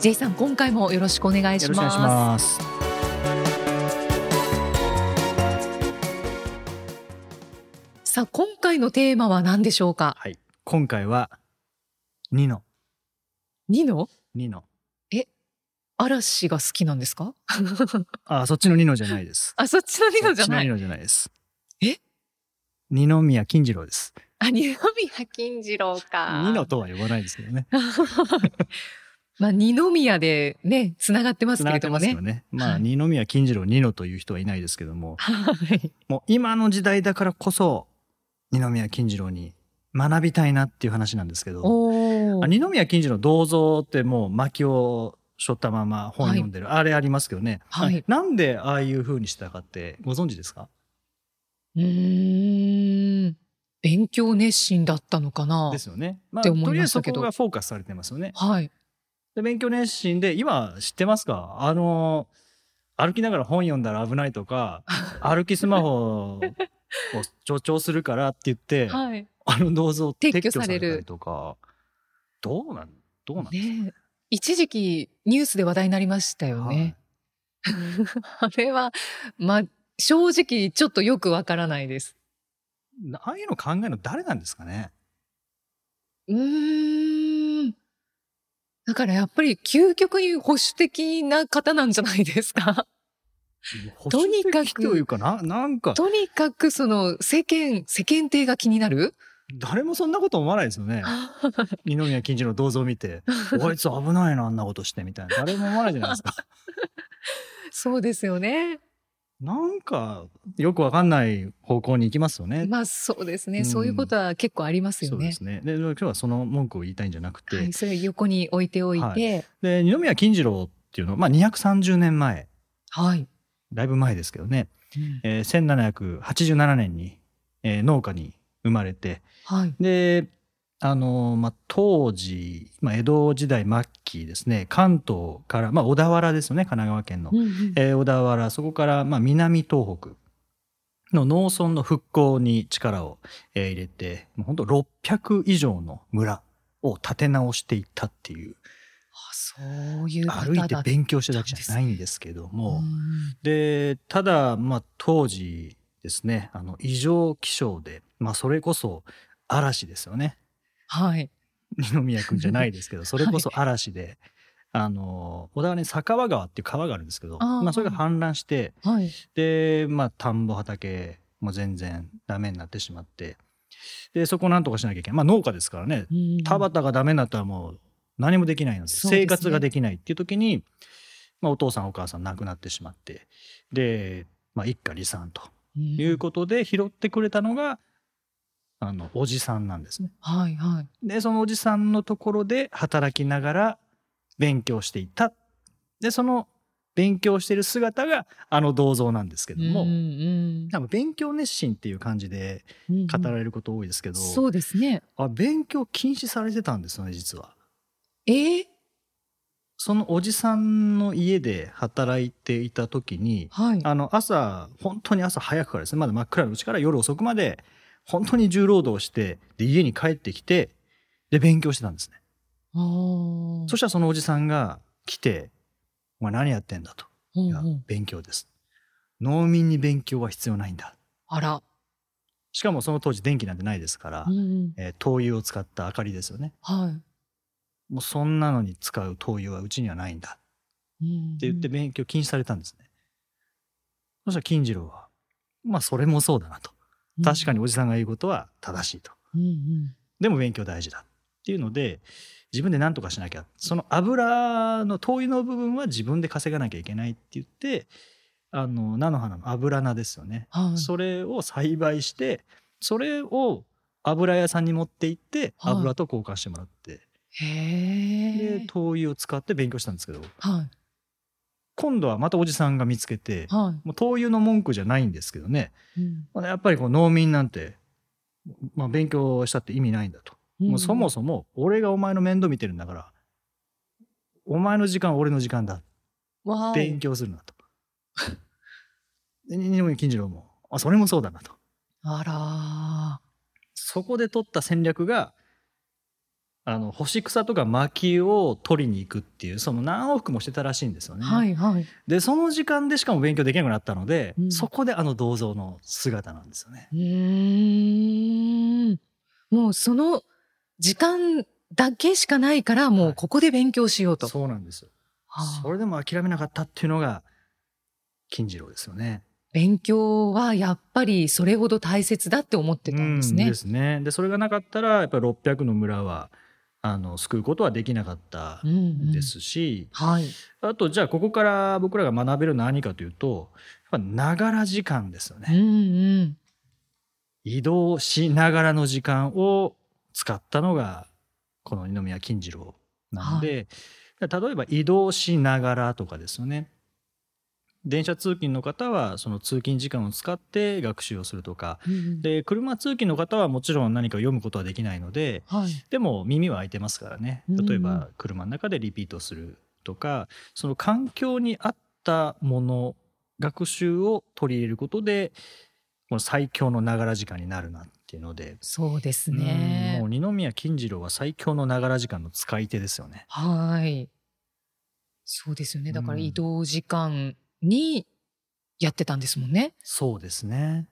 J さん今回もよろしくお願いしよろしくお願いします。さあ今回のテーマは何でしょうか？はい。今回はニノ。ニノ？ニノ。嵐が好きなんですか？あそっちのニノじゃないです。あそっちのニノじゃない。そっちのニノじゃないです。え？二宮金次郎です。あ二宮金次郎か。ニノとは呼ばないですけどね まあ二宮でねつながってますけれどもね。ますよね。まあ、はい。二宮金次郎ニノという人はいないですけども。はい。もう今の時代だからこそ二宮金次郎に学びたいなっていう話なんですけど。二宮金次郎銅像ってもう薪を背負ったまま本読んでる、あれありますけどね、はい。なんでああいう風にしたかってご存知ですか？うーん。勉強熱心だったのかな。ですよね、まあ、とりあえずそこがフォーカスされてますよね。はいで勉強熱心で今知ってますか？あの歩きながら本読んだら危ないとか 歩きスマホを助長するからって言って、はい。あの銅像撤撤去去されるとか。どうなんどうなんですか、ねえ。一時期ニュースで話題になりましたよね、あれはまあ正直ちょっとよくわからないです。はいああいうの考えるの誰なんですかね？うーんだからやっぱり究極に保守的な方なんじゃないですか。とにかくというかななんかとにかくその世間世間体が気になる？誰もそんなこと思わないですよね。二宮金次郎の銅像を見て「あいつ危ないなあんなことして」みたいな。誰も思わないじゃないですか。そうですよねなんかよくわかんない方向に行きますよね。まあそうですね、うん。そういうことは結構ありますよね。そうですね。で今日はその文句を言いたいんじゃなくて、はい、それを横に置いておいて。で二宮金次郎っていうのは、まあ、230年前。はい、だいぶ前ですけどね、うん。えー1787年に、えー農家に生まれて。はい。であのまあ、当時、まあ、江戸時代末期ですね。関東から、まあ、小田原ですよね。神奈川県の、うんうん。えー小田原そこから、まあ、南東北の農村の復興に力を、えー入れてもう本当600以上の村を立て直していったっていう。あそういう方歩いてだ勉強しただけじゃないんですけども、うん。でただ、まあ、当時ですね。あの異常気象で、まあ、それこそ嵐ですよねはい。二宮君じゃないですけど それこそ嵐で、あの小田原に酒川川っていう川があるんですけどまあ、それが氾濫してはい。で、まあ、田んぼ畑も全然ダメになってしまってでそこをなんとかしなきゃいけない、まあ、農家ですからね。うん。田畑がダメになったらもう何もできないのでね。生活ができないっていう時に、まあ、お父さんお母さん亡くなってしまってで、まあ、一家離散とうん。いうことで拾ってくれたのがあのおじさんなんですね。はいはい。でそのおじさんのところで働きながら勉強していた。でその勉強している姿があの銅像なんですけども、うんうん。多分勉強熱心っていう感じでうん語られること多いですけど、そうですね。あ勉強禁止されてたんですよね実は。え？ー、そのおじさんの家で働いていた時にはい。あの朝本当に朝早くからですね。まだ真っ暗のうちから夜遅くまで本当に重労働してで家に帰ってきてで勉強してたんですね。そしたらそのおじさんが来て「お前何やってんだ」と「いやうん。うん勉強です」「農民に勉強は必要ないんだ。あら、」しかもその当時電気なんてないですから、うんうん。えー灯油を使った明かりですよね。はい。もうそんなのに使う灯油はうちにはないんだ。うん。って言って勉強禁止されたんですね、そしたら金次郎はまあそれもそうだなと確かにおじさんが言うことは正しいと。うんうん。でも勉強大事だっていうので自分で何とかしなきゃ。その油の灯油の部分は自分で稼がなきゃいけないって言ってあの菜の花の油菜ですよね、はい。それを栽培してそれを油屋さんに持って行ってはい。油と交換してもらって、へえで灯油を使って勉強したんですけど。はい今度はまたおじさんが見つけて、はもう灯油の文句じゃないんですけどね、い。うんまあやっぱりこう農民なんて、まあ、勉強したって意味ないんだと。もうそもそも俺がお前の面倒見てるんだから、お前の時間は俺の時間だ。勉強するなと。で二宮金次郎も、あ、それもそうだなと。あらそこで取った戦略が、あの、干し草とか薪を取りに行くっていう、その何往復もしてたらしいんですよーね。はいはい。で、その時間でしかも勉強できなくなったので、うんそこであの銅像の姿なんですよね。うーん。もうその時間だけしかないから、もうここで勉強しようと。そうなんですよ。はあそれでも諦めなかったっていうのが、金次郎ですよね。勉強はやっぱりそれほど大切だって思ってたんですね。うんですね。で、それがなかったら、やっぱり600の村は、あの、救うことはできなかったうんうんですし、はい。あと、じゃあ、ここから僕らが学べるのは何かというと、やっぱ、ながら時間ですよね。うんうん。移動しながらの時間を使ったのが、この二宮金次郎なんで、例えば移動しながらとかですよね。電車通勤の方は、その通勤時間を使って学習をするとか、うんで、車通勤の方はもちろん何か読むことはできないので、はい。でも耳は開いてますからね。例えば車の中でリピートするとか、その環境に合ったもの、学習を取り入れることで、この最強のながら時間になるなっていうので、そうですうんねもう。二宮金次郎は最強のながら時間の使い手ですよね。はい。そうですよね。だからうん移動時間にやってたんですもんね。そうですね。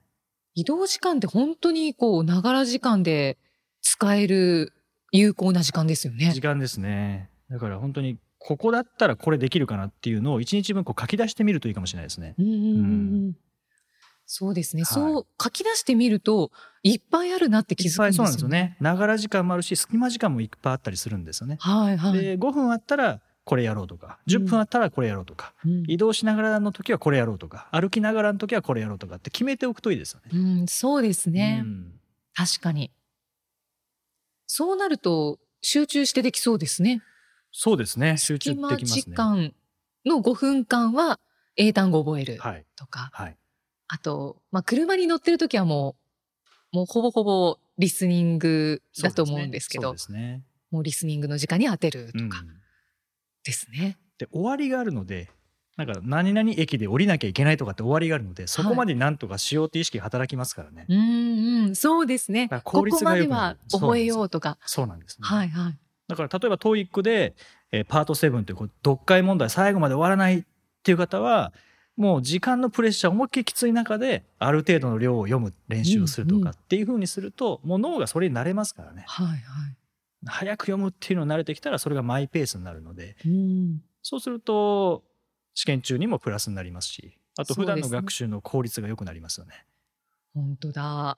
移動時間って本当にこう、ながら時間で使える有効な時間ですよね時。間ですね。だから本当に、ここだったらこれできるかなっていうのを一日分こう書き出してみるといいかもしれないですね。うんうんうんそうですね、はいそう書き出してみるといっぱいあるなって気づくんですよね。ながら時間もあるし、隙間時間もいっぱいあったりするんですよね。はいはい。で5分あったらこれやろうとか。10分あったらこれやろうとか、うん。移動しながらの時はこれやろうとか。歩きながらの時はこれやろうとかって決めておくといいですよね。うん、そうですね、うん。確かに。そうなると集中してできそうですね。そうですね。集中できますね。時間の5分間は英単語を覚えるはいとか、はい。あと、まあ、車に乗ってる時はもう、もうほぼほぼリスニングだと思うんですけど、そうですね。もうリスニングの時間に当てるとかですね。で終わりがあるのでなんか何々駅で降りなきゃいけないとかって終わりがあるのでそこまでなんとかしようっていう意識が働きますからね。うんうん、そうですね。だからこ効率こまでは覚えようとか。そうなんですね。はいはい。だから例えば TOEIC で、えーパート7というこう読解問題最後まで終わらないっていう方はもう時間のプレッシャー思いっきりきつい中である程度の量を読む練習をするとうんうんかっていうふうにすると、もう脳がそれに慣れますからねはいはい。早く読むっていうのに慣れてきたらそれがマイペースになるのでうん。そうすると試験中にもプラスになりますしあと普段の学習の効率が良くなりますよね。本当だ。はい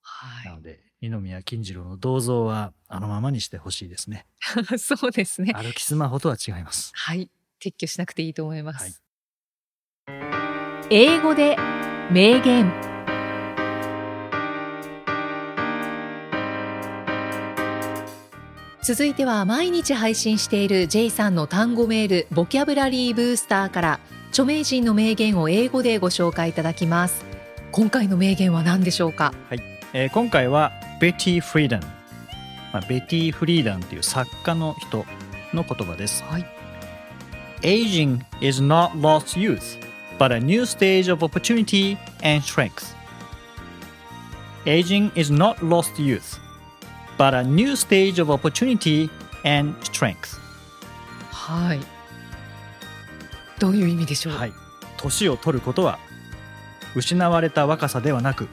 はなので二宮金次郎の銅像はあのままにしてほしいですね。い。そうですね。歩きスマホとは違います。はい。撤去しなくていいと思います。はい英語で名言。続いては毎日配信している J さんの単語メールボキャブラリーブースターから著名人の名言を英語でご紹介いただきます。今回の名言は何でしょうか？えー今回はベティ・フリーダン、まあ、ベティ・フリーダンという作家の人の言葉です。はい。Aging is not lost youth, but a new stage of opportunity and strength. Aging is not lost youth, but a new stage of opportunity and strength. はいどういう意味でしょう、はい。年を取ることは、失われた若さではなく、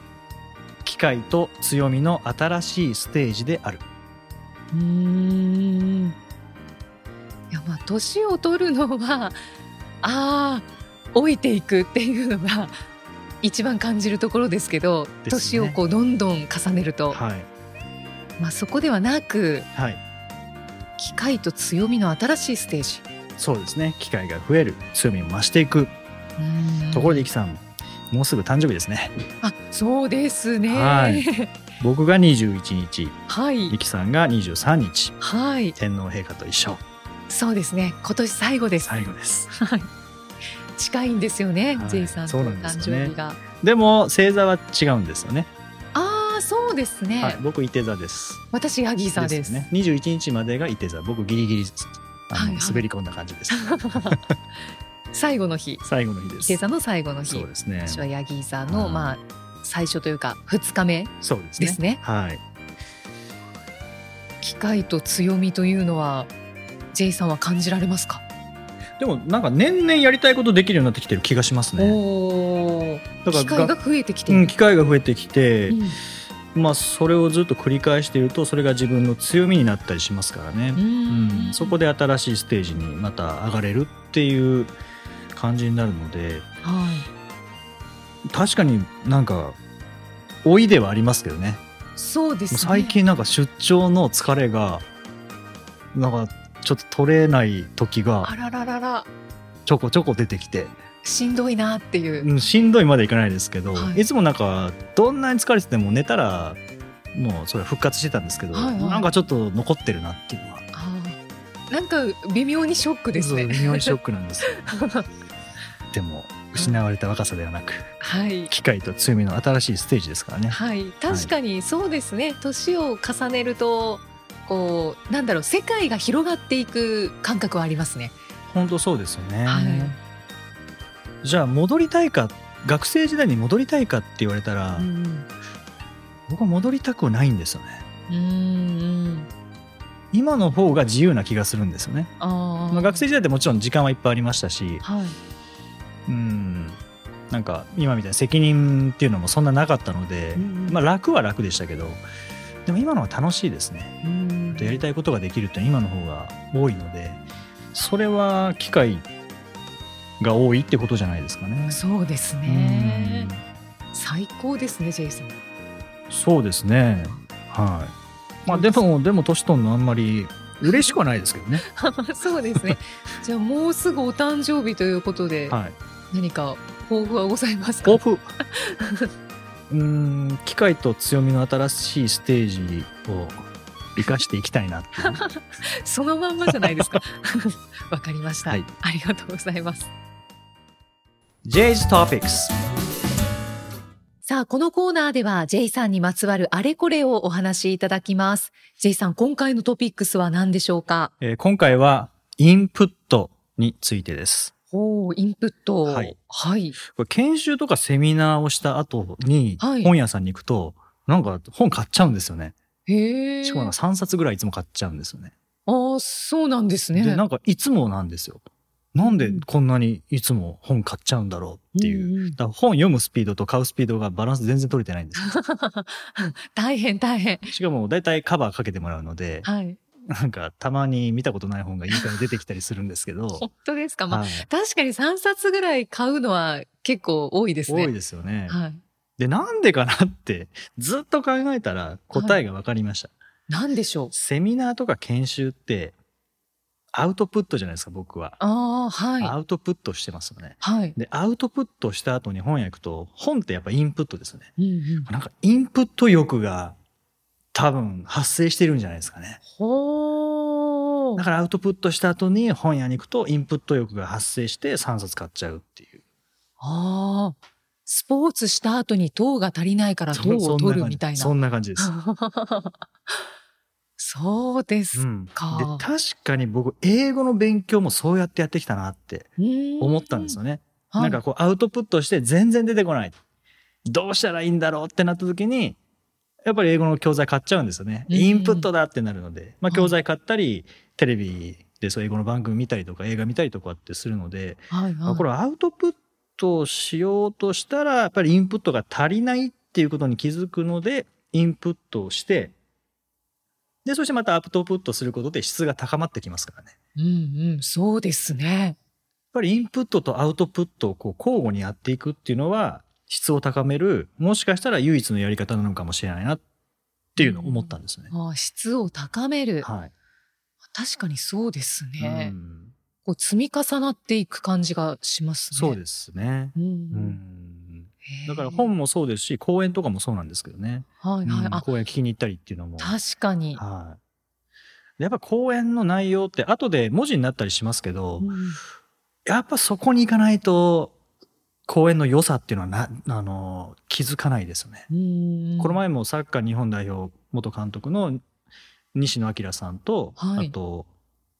機会と強みの新しいステージである。うーんいやまあ年を取るのはああ老いていくっていうのが一番感じるところですけどね年をこうどんどん重ねると、はい。まあ、そこではなくはい。機会と強みの新しいステージそうですね。機会が増える、強みを増していく。ところで、イキさん、もうすぐ誕生日ですね。あそうですねはい僕が21日、はいイキさんが23日、はい天皇陛下と一緒。そうですね。今年最後です。最後です。はい。近いんですよね、はい J さんとそうなん誕ですよね生日が。でも星座は違うんですよね。そうですね。はい、僕伊手座です。私ヤギ座です。ね。21日までが伊手座、僕ギリギリあの、はいはい滑り込んだ感じです。最後の日、最後の日です。伊手座の最後の日。そうですね。私はヤギ座の、はいまあ最初というか二日目そうですね。はい。機会と強みというのは J さんは感じられますか？でもなんか年々やりたいことできるようになってきてる気がしますね。おお。だ機会が増えてきてる。うん、機会が増えてきて、うんまあそれをずっと繰り返しているとそれが自分の強みになったりしますからね。ううんん、そこで新しいステージにまた上がれるっていう感じになるのではい。確かになんか老いではありますけどねそうですね。最近なんか出張の疲れがなんかちょっと取れない時があららららちょこちょこ出てきて、しんどいなっていう。うん、しんどいまでいかないですけど、はいい、つもなんかどんなに疲れてても寝たらもうそれは復活してたんですけど、はいはいなんかちょっと残ってるなっていうのは。なんか微妙にショックですね。微妙にショックなんですよ でも失われた若さではなくはい。機械と強みの新しいステージですからねはい、確かにそうですね。年を重ねると、こう、なんだろう、世界が広がっていく感覚はありますね。本当そうですよね、はいじゃあ戻りたいか学生時代に戻りたいかって言われたら、うん。僕は戻りたくないんですよねうん。今の方が自由な気がするんですよね、ああ。まあ、学生時代ってもちろん時間はいっぱいありましたしはい。うんなんか今みたいな責任っていうのもそんななかったので、うんうんまあ楽は楽でしたけどでも今のは楽しいですねうんやりたいことができるって今の方が多いのでそれは機会が多いってことじゃないですかね。そうですね。最高ですね、ジェイさん。うんそうですね。はい。まあでもでも年取るのあんまり嬉しくはないですけどね。そうですね。じゃあもうすぐお誕生日ということで、はい。何か抱負はございますか？抱負？うーん機会と強みの新しいステージを生かしていきたいな。そのまんまじゃないですか。わかりました、はいありがとうございます。J's Topics。さあ、このコーナーでは J さんにまつわるあれこれをお話しいただきます。J さん、今回のトピックスは何でしょうか？えー今回はインプットについてです。おーインプット。はい。はい。これ研修とかセミナーをした後にはい本屋さんに行くと、なんか本買っちゃうんですよね。へえ。しかもなんか3冊ぐらいいつも買っちゃうんですよね。ああ、そうなんですね。で、なんかいつもなんですよ。なんでこんなにいつも本買っちゃうんだろうっていう。んんだから本読むスピードと買うスピードがバランス全然取れてないんですよ。大変大変。しかも大体カバーかけてもらうので、はい。なんかたまに見たことない本が家から出てきたりするんですけど、本当ですか？まあ、はい確かに3冊ぐらい買うのは結構多いですね。多いですよね。はい。で、なんでかなってずっと考えたら答えが分かりました。なんでしょう？セミナーとか研修ってアウトプットじゃないですか、僕は。ああ、はい。アウトプットしてますよね。はい。で、アウトプットした後に本屋行くと、本ってやっぱインプットですよね。うんうん。なんかインプット欲が多分発生してるんじゃないですかね。ほーだからアウトプットした後に本屋に行くとインプット欲が発生して3冊買っちゃうっていう。ああ。スポーツした後に糖が足りないから糖を取るみたいな。そんな感じです。そうですうん、でか。確かに僕英語の勉強もそうやってやってきたなって思ったんですよね。はいなんかこうアウトプットして全然出てこない。どうしたらいいんだろうってなった時に、やっぱり英語の教材買っちゃうんですよね。うんインプットだってなるので、まあはい教材買ったり、テレビでそう英語の番組見たりとか映画見たりとかってするので、はいはい。まあこれはアウトプットをしようとしたら、やっぱりインプットが足りないっていうことに気づくので、インプットをして、で、そしてまたアウトプットすることで質が高まってきますからね。うんうん、そうですね。やっぱりインプットとアウトプットをこう交互にやっていくっていうのは、質を高める、もしかしたら唯一のやり方なのかもしれないなっていうのを思ったんですね。ああ質を高める。はい。確かにそうですね。うんこう積み重なっていく感じがしますね。そうですね。うんう。うんだから本もそうですし、講演とかもそうなんですけどね。はいはい。うんあ、講演聞きに行ったりっていうのも。確かに。はい。やっぱ講演の内容って後で文字になったりしますけど、うんやっぱそこに行かないと講演の良さっていうのはなあの気づかないですよね。うんこの前もサッカー日本代表元監督の西野明さんと、はいあと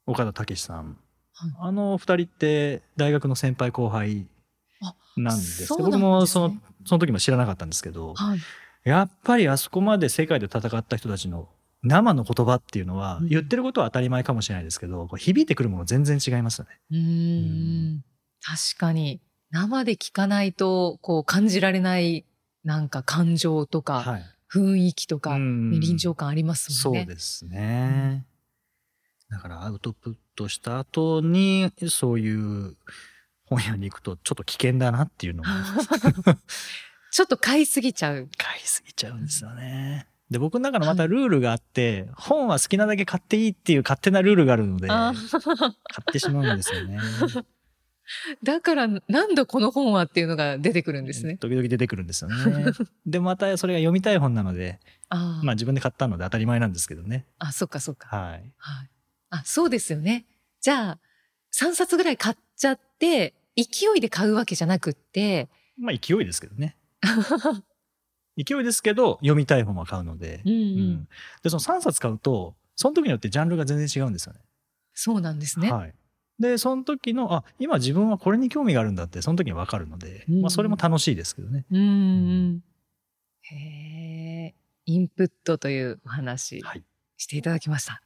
岡田武史さん、はいあの二人って大学の先輩後輩あなんですそうなんですね。僕もそのその時も知らなかったんですけど、はい。やっぱりあそこまで世界で戦った人たちの生の言葉っていうのは、うん。言ってることは当たり前かもしれないですけどこう響いてくるもの全然違いますよね。うーん。確かに。生で聞かないとこう感じられないなんか感情とかはい、雰囲気とか、臨場感ありますもんね。そうですね。だからアウトプットした後にそういう本屋に行くとちょっと危険だなっていうのも ちょっと買いすぎちゃう。買いすぎちゃうんですよね。で僕の中のまたルールがあって、本は好きなだけ買っていいっていう勝手なルールがあるので買あってしまうんですよね。だからなんだこの本はっていうのが出てくるんですね。時々出てくるんですよね。でまたそれが読みたい本なのであ、まあ自分で買ったので当たり前なんですけどね。あ、そっかそっか。はい。はい。あ、そうですよね。じゃあ、3冊ぐらい買っちゃって、勢いで買うわけじゃなくって、まあ勢いですけどね。勢いですけど読みたい本は買うので。うんうんうんでその3冊買うとその時によってジャンルが全然違うんですよね。そうなんですね。はい、でその時のあ今自分はこれに興味があるんだってその時に分かるので、うんまあ、それも楽しいですけどね。うんうん。へえ、インプットというお話はい、していただきました。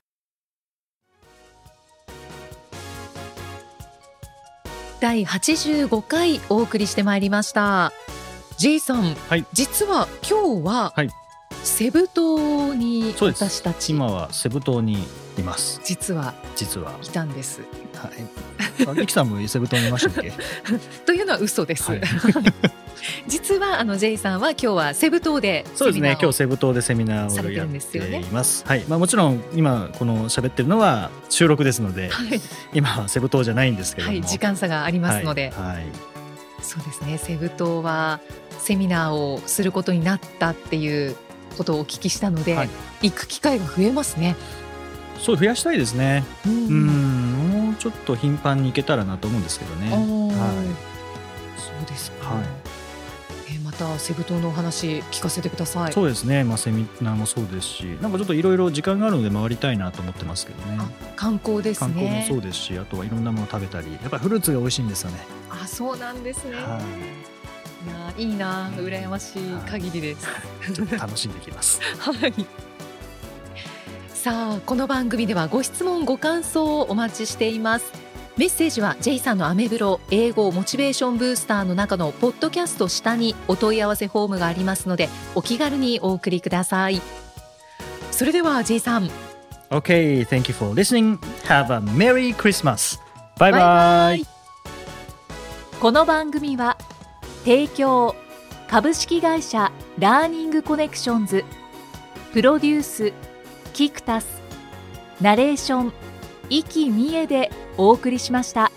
第85回お送りしてまいりました。J さん、はい。実は今日は、はい。セブ島に私たち。今はセブ島にいます。実は。実は。来たんです。はい、あリキさんもセブ島にいましたっけ？というのは嘘です。はい。実はあの J さんは今日はセブ島でそうですね。今日日セブ島でセミナーをやっています。はい。まあ、もちろん今この喋ってるのは収録ですので、はい、今はセブ島じゃないんですけども、はい、時間差がありますので、はい。はい。そうですね。セブ島はセミナーをすることになったっていうことをお聞きしたので、はい。行く機会が増えますね。そう増やしたいですね。ううんちょっと頻繁に行けたらなと思うんですけどね。はそうですか。はいえーまたセブ島のお話聞かせてください。そうですね、まあ、セミナーもそうですしなんかちょっといろいろ時間があるので回りたいなと思ってますけどねあ観光です観光もね。そうですしあとはいろんなもの食べたりやっぱりフルーツが美味しいんですよねあ、そうなんですね。はいやいいな羨ましい限りです。ちょっと楽しんできます はい。さあこの番組ではご質問ご感想をお待ちしています。メッセージは J さんのアメブロ英語モチベーションブースターの中のポッドキャスト下にお問い合わせフォームがありますのでお気軽にお送りください。それでは J さん。OK thank you for listening. Have a merry Christmas. バイバイこの番組は提供株式会社ラーニングコネクションズプロデュースキクタスナレーション生きみえでお送りしました。